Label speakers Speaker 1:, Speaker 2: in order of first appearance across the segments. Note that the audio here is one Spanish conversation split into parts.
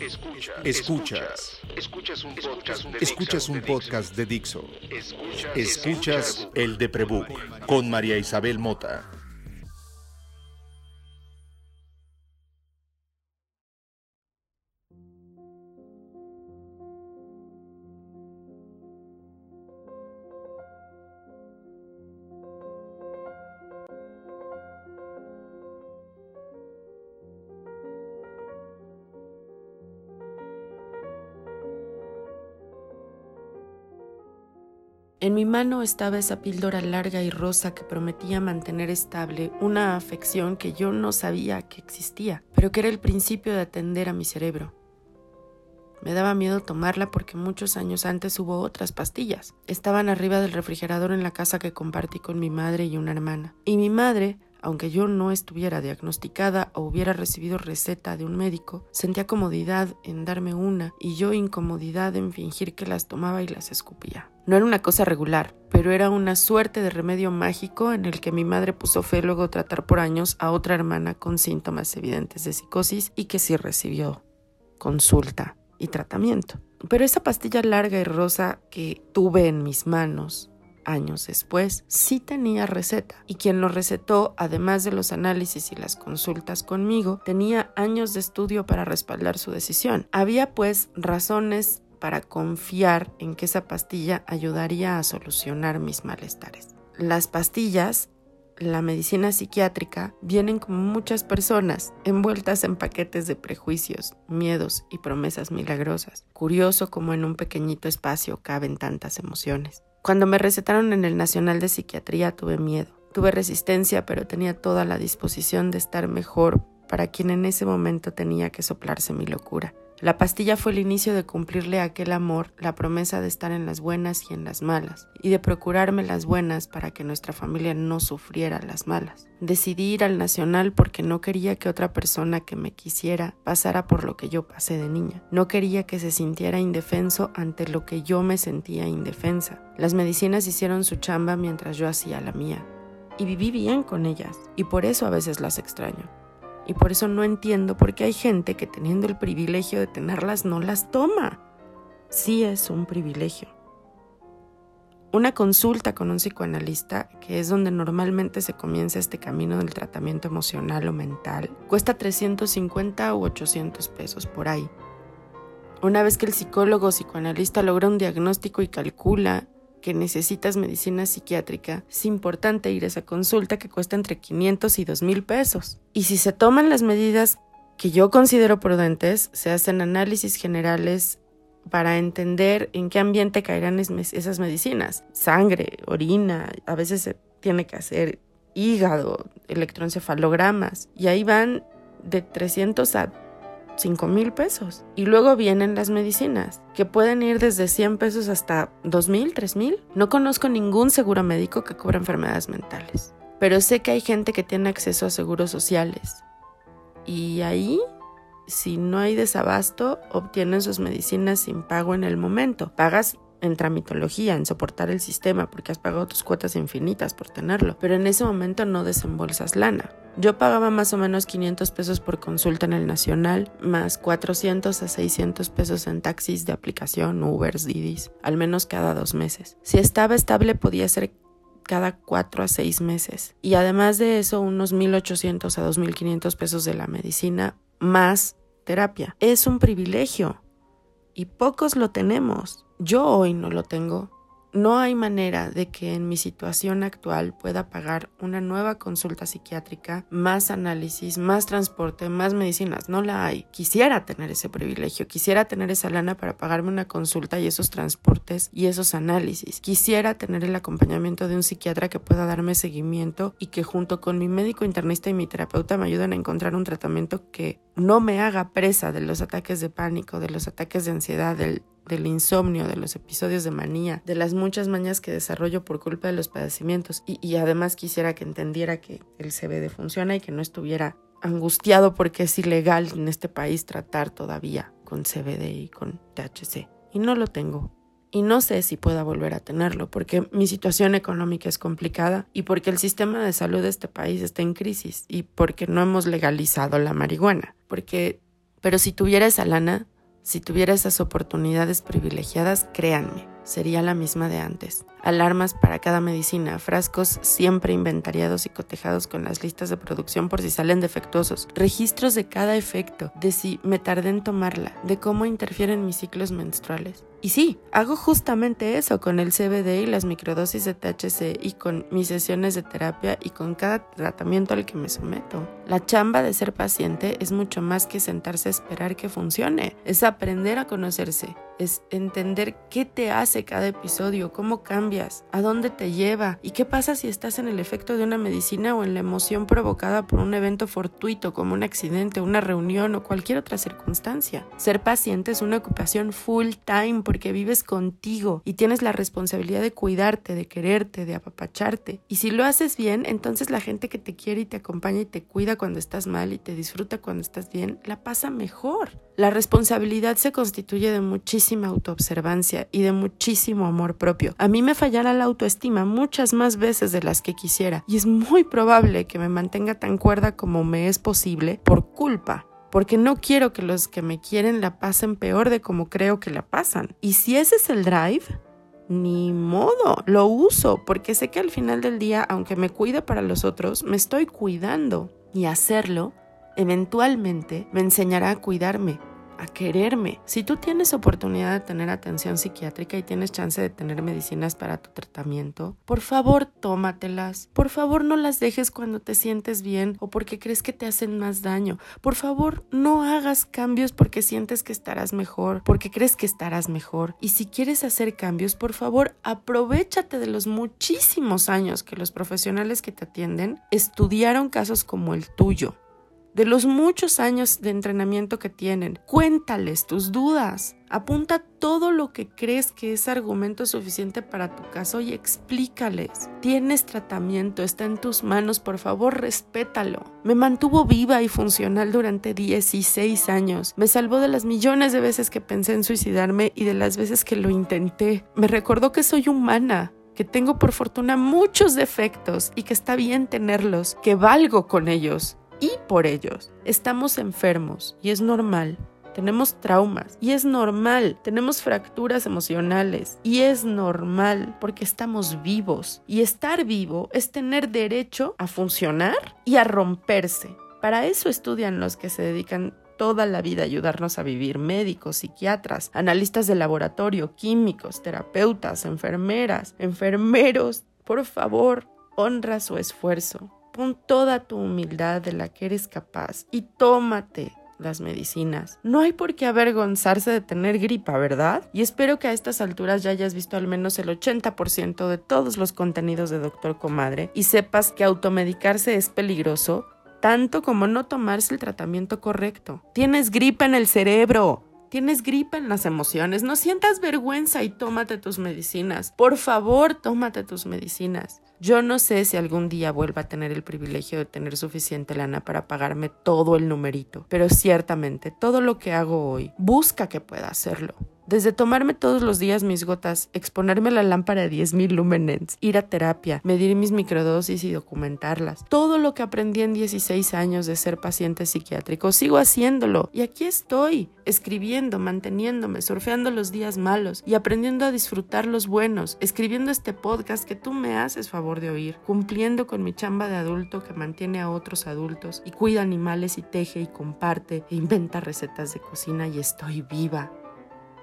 Speaker 1: Escuchas. Escuchas. Escuchas un podcast de, Dixo. Escuchas el de Prebook con María Isabel Mota.
Speaker 2: En mi mano estaba esa píldora larga y rosa que prometía mantener estable una afección que yo no sabía que existía, pero que era el principio de atender a mi cerebro. Me daba miedo tomarla porque muchos años antes hubo otras pastillas. Estaban arriba del refrigerador en la casa que compartí con mi madre y una hermana. Y mi madre aunque yo no estuviera diagnosticada o hubiera recibido receta de un médico, sentía comodidad en darme una y yo incomodidad en fingir que las tomaba y las escupía. No era una cosa regular, pero era una suerte de remedio mágico en el que mi madre puso fe luego tratar por años a otra hermana con síntomas evidentes de psicosis y que sí recibió consulta y tratamiento. Pero esa pastilla larga y rosa que tuve en mis manos años después, sí tenía receta. Y quien lo recetó, además de los análisis y las consultas conmigo, tenía años de estudio para respaldar su decisión. Había pues razones para confiar en que esa pastilla ayudaría a solucionar mis malestares. Las pastillas la medicina psiquiátrica vienen como muchas personas, envueltas en paquetes de prejuicios, miedos y promesas milagrosas. Curioso como en un pequeñito espacio caben tantas emociones. Cuando me recetaron en el Nacional de Psiquiatría tuve miedo. Tuve resistencia, pero tenía toda la disposición de estar mejor para quien en ese momento tenía que soplarse mi locura. La pastilla fue el inicio de cumplirle a aquel amor la promesa de estar en las buenas y en las malas, y de procurarme las buenas para que nuestra familia no sufriera las malas. Decidí ir al Nacional porque no quería que otra persona que me quisiera pasara por lo que yo pasé de niña. No quería que se sintiera indefenso ante lo que yo me sentía indefensa. Las medicinas hicieron su chamba mientras yo hacía la mía. Y viví bien con ellas, y por eso a veces las extraño y por eso no entiendo por qué hay gente que teniendo el privilegio de tenerlas no las toma. Sí es un privilegio. Una consulta con un psicoanalista, que es donde normalmente se comienza este camino del tratamiento emocional o mental, cuesta 350 u 800 pesos por ahí. Una vez que el psicólogo o psicoanalista logra un diagnóstico y calcula que necesitas medicina psiquiátrica, es importante ir a esa consulta que cuesta entre 500 y 2 mil pesos. Y si se toman las medidas que yo considero prudentes, se hacen análisis generales para entender en qué ambiente caerán esas medicinas. Sangre, orina, a veces se tiene que hacer hígado, electroencefalogramas, y ahí van de 300 a 5 mil pesos. Y luego vienen las medicinas, que pueden ir desde 100 pesos hasta 2 mil, 3 mil. No conozco ningún seguro médico que cubra enfermedades mentales, pero sé que hay gente que tiene acceso a seguros sociales. Y ahí, si no hay desabasto, obtienen sus medicinas sin pago en el momento. Pagas en tramitología, en soportar el sistema, porque has pagado tus cuotas infinitas por tenerlo, pero en ese momento no desembolsas lana. Yo pagaba más o menos 500 pesos por consulta en el Nacional, más 400 a 600 pesos en taxis de aplicación, Ubers, Didis, al menos cada dos meses. Si estaba estable podía ser cada cuatro a seis meses. Y además de eso, unos 1.800 a 2.500 pesos de la medicina, más terapia. Es un privilegio y pocos lo tenemos. Yo hoy no lo tengo no hay manera de que en mi situación actual pueda pagar una nueva consulta psiquiátrica, más análisis, más transporte, más medicinas. No la hay. Quisiera tener ese privilegio, quisiera tener esa lana para pagarme una consulta y esos transportes y esos análisis. Quisiera tener el acompañamiento de un psiquiatra que pueda darme seguimiento y que junto con mi médico internista y mi terapeuta me ayuden a encontrar un tratamiento que no me haga presa de los ataques de pánico, de los ataques de ansiedad, del del insomnio, de los episodios de manía, de las muchas mañas que desarrollo por culpa de los padecimientos y, además quisiera que entendiera que el CBD funciona y que no estuviera angustiado porque es ilegal en este país tratar todavía con CBD y con THC. Y no lo tengo. Y no sé si pueda volver a tenerlo porque mi situación económica es complicada y porque el sistema de salud de este país está en crisis y porque no hemos legalizado la marihuana. Porque Pero si tuviera esa lana, si tuviera esas oportunidades privilegiadas, créanme, sería la misma de antes. Alarmas para cada medicina, frascos siempre inventariados y cotejados con las listas de producción por si salen defectuosos, registros de cada efecto, de si me tardé en tomarla, de cómo interfieren mis ciclos menstruales. Y sí, hago justamente eso con el CBD y las microdosis de THC y con mis sesiones de terapia y con cada tratamiento al que me someto. La chamba de ser paciente es mucho más que sentarse a esperar que funcione, es aprender a conocerse, es entender qué te hace cada episodio, cómo cambias, a dónde te lleva y qué pasa si estás en el efecto de una medicina o en la emoción provocada por un evento fortuito como un accidente, una reunión o cualquier otra circunstancia. Ser paciente es una ocupación full time porque vives contigo y tienes la responsabilidad de cuidarte, de quererte, de apapacharte. Y si lo haces bien, entonces la gente que te quiere y te acompaña y te cuida cuando estás mal y te disfruta cuando estás bien, la pasa mejor. La responsabilidad se constituye de muchísima autoobservancia y de muchísimo amor propio. A mí me fallará la autoestima muchas más veces de las que quisiera y es muy probable que me mantenga tan cuerda como me es posible por culpa porque no quiero que los que me quieren la pasen peor de como creo que la pasan. Y si ese es el drive, ni modo, lo uso, porque sé que al final del día, aunque me cuide para los otros, me estoy cuidando. Y hacerlo, eventualmente, me enseñará a cuidarme, a quererme. Si tú tienes oportunidad de tener atención psiquiátrica y tienes chance de tener medicinas para tu tratamiento, por favor tómatelas. Por favor no las dejes cuando te sientes bien o porque crees que te hacen más daño. Por favor no hagas cambios porque sientes que estarás mejor, porque crees que estarás mejor. Y si quieres hacer cambios, por favor aprovechate de los muchísimos años que los profesionales que te atienden estudiaron casos como el tuyo de los muchos años de entrenamiento que tienen. Cuéntales tus dudas. Apunta todo lo que crees que es argumento suficiente para tu caso y explícales. Tienes tratamiento, está en tus manos, por favor respétalo. Me mantuvo viva y funcional durante 16 años. Me salvó de las millones de veces que pensé en suicidarme y de las veces que lo intenté. Me recordó que soy humana, que tengo por fortuna muchos defectos y que está bien tenerlos, que valgo con ellos y por ellos. Estamos enfermos y es normal. Tenemos traumas y es normal. Tenemos fracturas emocionales y es normal porque estamos vivos. Y estar vivo es tener derecho a funcionar y a romperse. Para eso estudian los que se dedican toda la vida a ayudarnos a vivir, médicos, psiquiatras, analistas de laboratorio, químicos, terapeutas, enfermeras, enfermeros. Por favor, honra su esfuerzo. Pon toda tu humildad de la que eres capaz y tómate las medicinas. No hay por qué avergonzarse de tener gripa, ¿verdad? Y espero que a estas alturas ya hayas visto al menos el 80% de todos los contenidos de Doctor Comadre y sepas que automedicarse es peligroso, tanto como no tomarse el tratamiento correcto. Tienes gripa en el cerebro. Tienes gripa en las emociones, no sientas vergüenza y tómate tus medicinas. Por favor, tómate tus medicinas. Yo no sé si algún día vuelva a tener el privilegio de tener suficiente lana para pagarme todo el numerito, pero ciertamente todo lo que hago hoy busca que pueda hacerlo. Desde tomarme todos los días mis gotas, exponerme la lámpara de 10.000 lumenens, ir a terapia, medir mis microdosis y documentarlas. Todo lo que aprendí en 16 años de ser paciente psiquiátrico, sigo haciéndolo. Y aquí estoy, escribiendo, manteniéndome, surfeando los días malos y aprendiendo a disfrutar los buenos, escribiendo este podcast que tú me haces favor de oír, cumpliendo con mi chamba de adulto que mantiene a otros adultos y cuida animales y teje y comparte e inventa recetas de cocina y estoy viva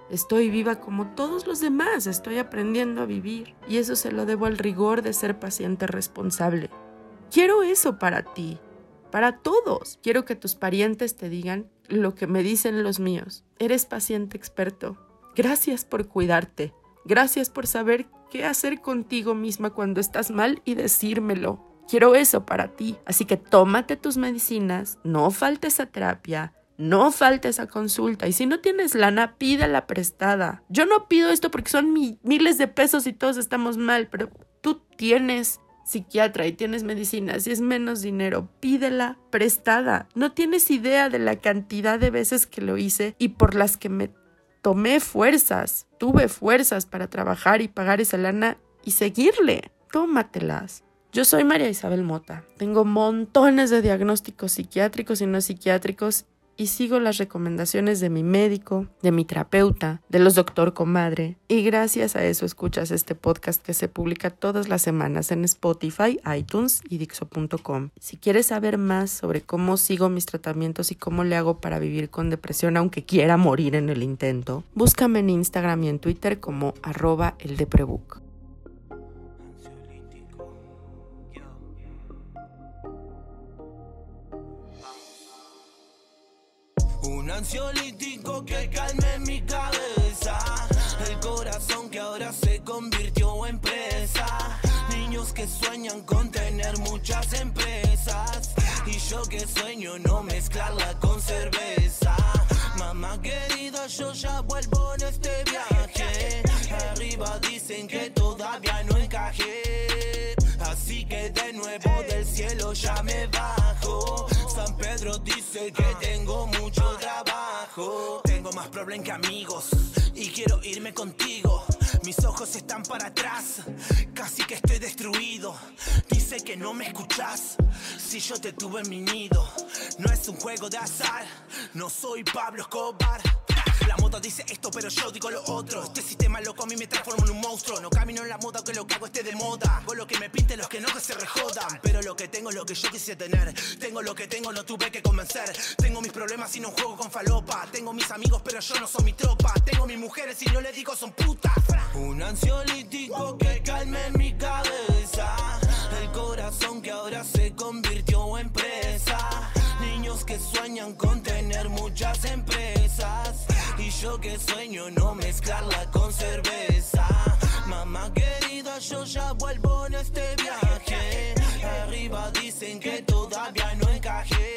Speaker 2: Estoy viva como todos los demás, estoy aprendiendo a vivir y eso se lo debo al rigor de ser paciente responsable. Quiero eso para ti, para todos. Quiero que tus parientes te digan lo que me dicen los míos. Eres paciente experto. Gracias por cuidarte. Gracias por saber qué hacer contigo misma cuando estás mal y decírmelo. Quiero eso para ti. Así que tómate tus medicinas, no faltes a terapia, no falte esa consulta. Y si no tienes lana, pídela prestada. Yo no pido esto porque son miles de pesos y todos estamos mal, pero tú tienes psiquiatra y tienes medicina, si es menos dinero, pídela prestada. No tienes idea de la cantidad de veces que lo hice y por las que me tomé fuerzas, tuve fuerzas para trabajar y pagar esa lana y seguirle. Tómatelas. Yo soy María Isabel Mota. Tengo montones de diagnósticos psiquiátricos y no psiquiátricos y sigo las recomendaciones de mi médico, de mi terapeuta, de los doctor comadre. Y gracias a eso escuchas este podcast que se publica todas las semanas en Spotify, iTunes y Dixo.com. Si quieres saber más sobre cómo sigo mis tratamientos y cómo le hago para vivir con depresión aunque quiera morir en el intento, búscame en Instagram y en Twitter como arroba el
Speaker 3: Un ansiolítico que calme mi cabeza. El corazón que ahora se convirtió en presa. Niños que sueñan con tener muchas empresas. Y yo que sueño no mezclarla con cerveza. Mamá querida, yo ya vuelvo en este viaje. Arriba dicen que todavía no encajé. Así que de nuevo del cielo ya me bajo. Problemas que amigos y quiero irme contigo. Mis ojos están para atrás, casi que estoy destruido. Dice que no me escuchas si yo te tuve en mi nido. No es un juego de azar, no soy Pablo Escobar. La moda dice esto, pero yo digo lo otro. Este sistema loco a mí me transforma en un monstruo. No camino en la moda, que lo que hago esté de moda. Con lo que me pinte, los que no que se rejodan. Pero lo que tengo es lo que yo quise tener. Tengo lo que tengo, no tuve que convencer. Tengo mis problemas y no juego con falopa. Tengo mis amigos, pero yo no soy mi tropa. Tengo mis mujeres y no les digo son putas. Un ansiolítico que calme mi cabeza. El corazón que ahora se convirtió en presa. Niños que sueñan con tener muchas empresas. Y yo que sueño no mezclarla con cerveza. Mamá querida, yo ya vuelvo en este viaje. Arriba dicen que todavía no encajé.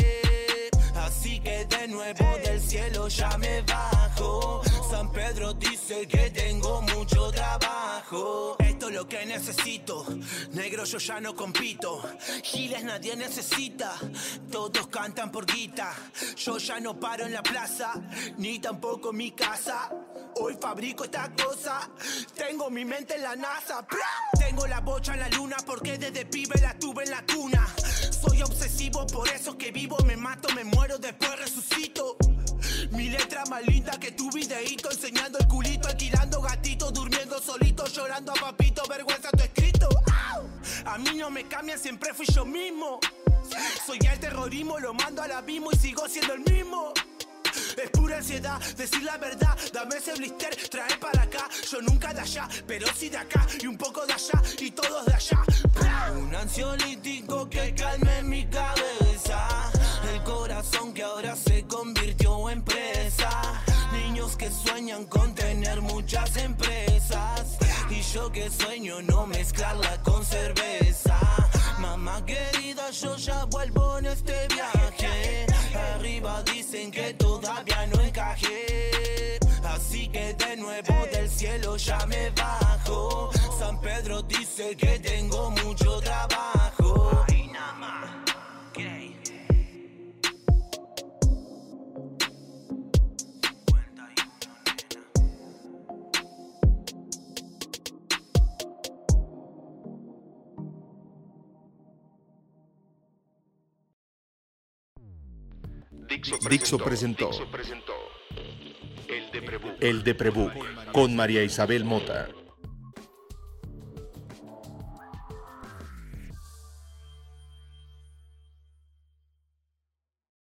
Speaker 3: Así que de nuevo del cielo ya me bajo. San Pedro dice que tengo mucho trabajo. Lo que necesito. Negro, yo ya no compito. Giles nadie necesita. Todos cantan por guita. Yo ya no paro en la plaza, ni tampoco en mi casa. Hoy fabrico esta cosa. Tengo mi mente en la NASA. Tengo la bocha en la luna porque desde pibe la tuve en la cuna. Soy obsesivo, por eso que vivo, me mato, me muero, después resucito. Mi letra más linda que tu videíto, enseñando el culito, alquilando gatito, durmiendo solito, llorando a papito, vergüenza tu escrito. A mí no me cambian, siempre fui yo mismo. Soy el terrorismo, lo mando al abismo y sigo siendo el mismo. Es pura ansiedad, decir la verdad, dame ese blister, trae para acá. Yo nunca de allá, pero sí de acá y un poco de allá y todos de allá. Un ansiolítico que calme mi cabeza. El corazón que ahora se convirtió en presa. Niños que sueñan con tener muchas empresas. Y yo que sueño no mezclarla con cerveza. Mamá querida, yo ya vuelvo en este viaje. Arriba dicen que todavía no encajé. Así que de nuevo del cielo ya me bajo. San Pedro dice que tengo mucho trabajo.
Speaker 1: Dixo presentó El de Prebook con María Isabel Mota.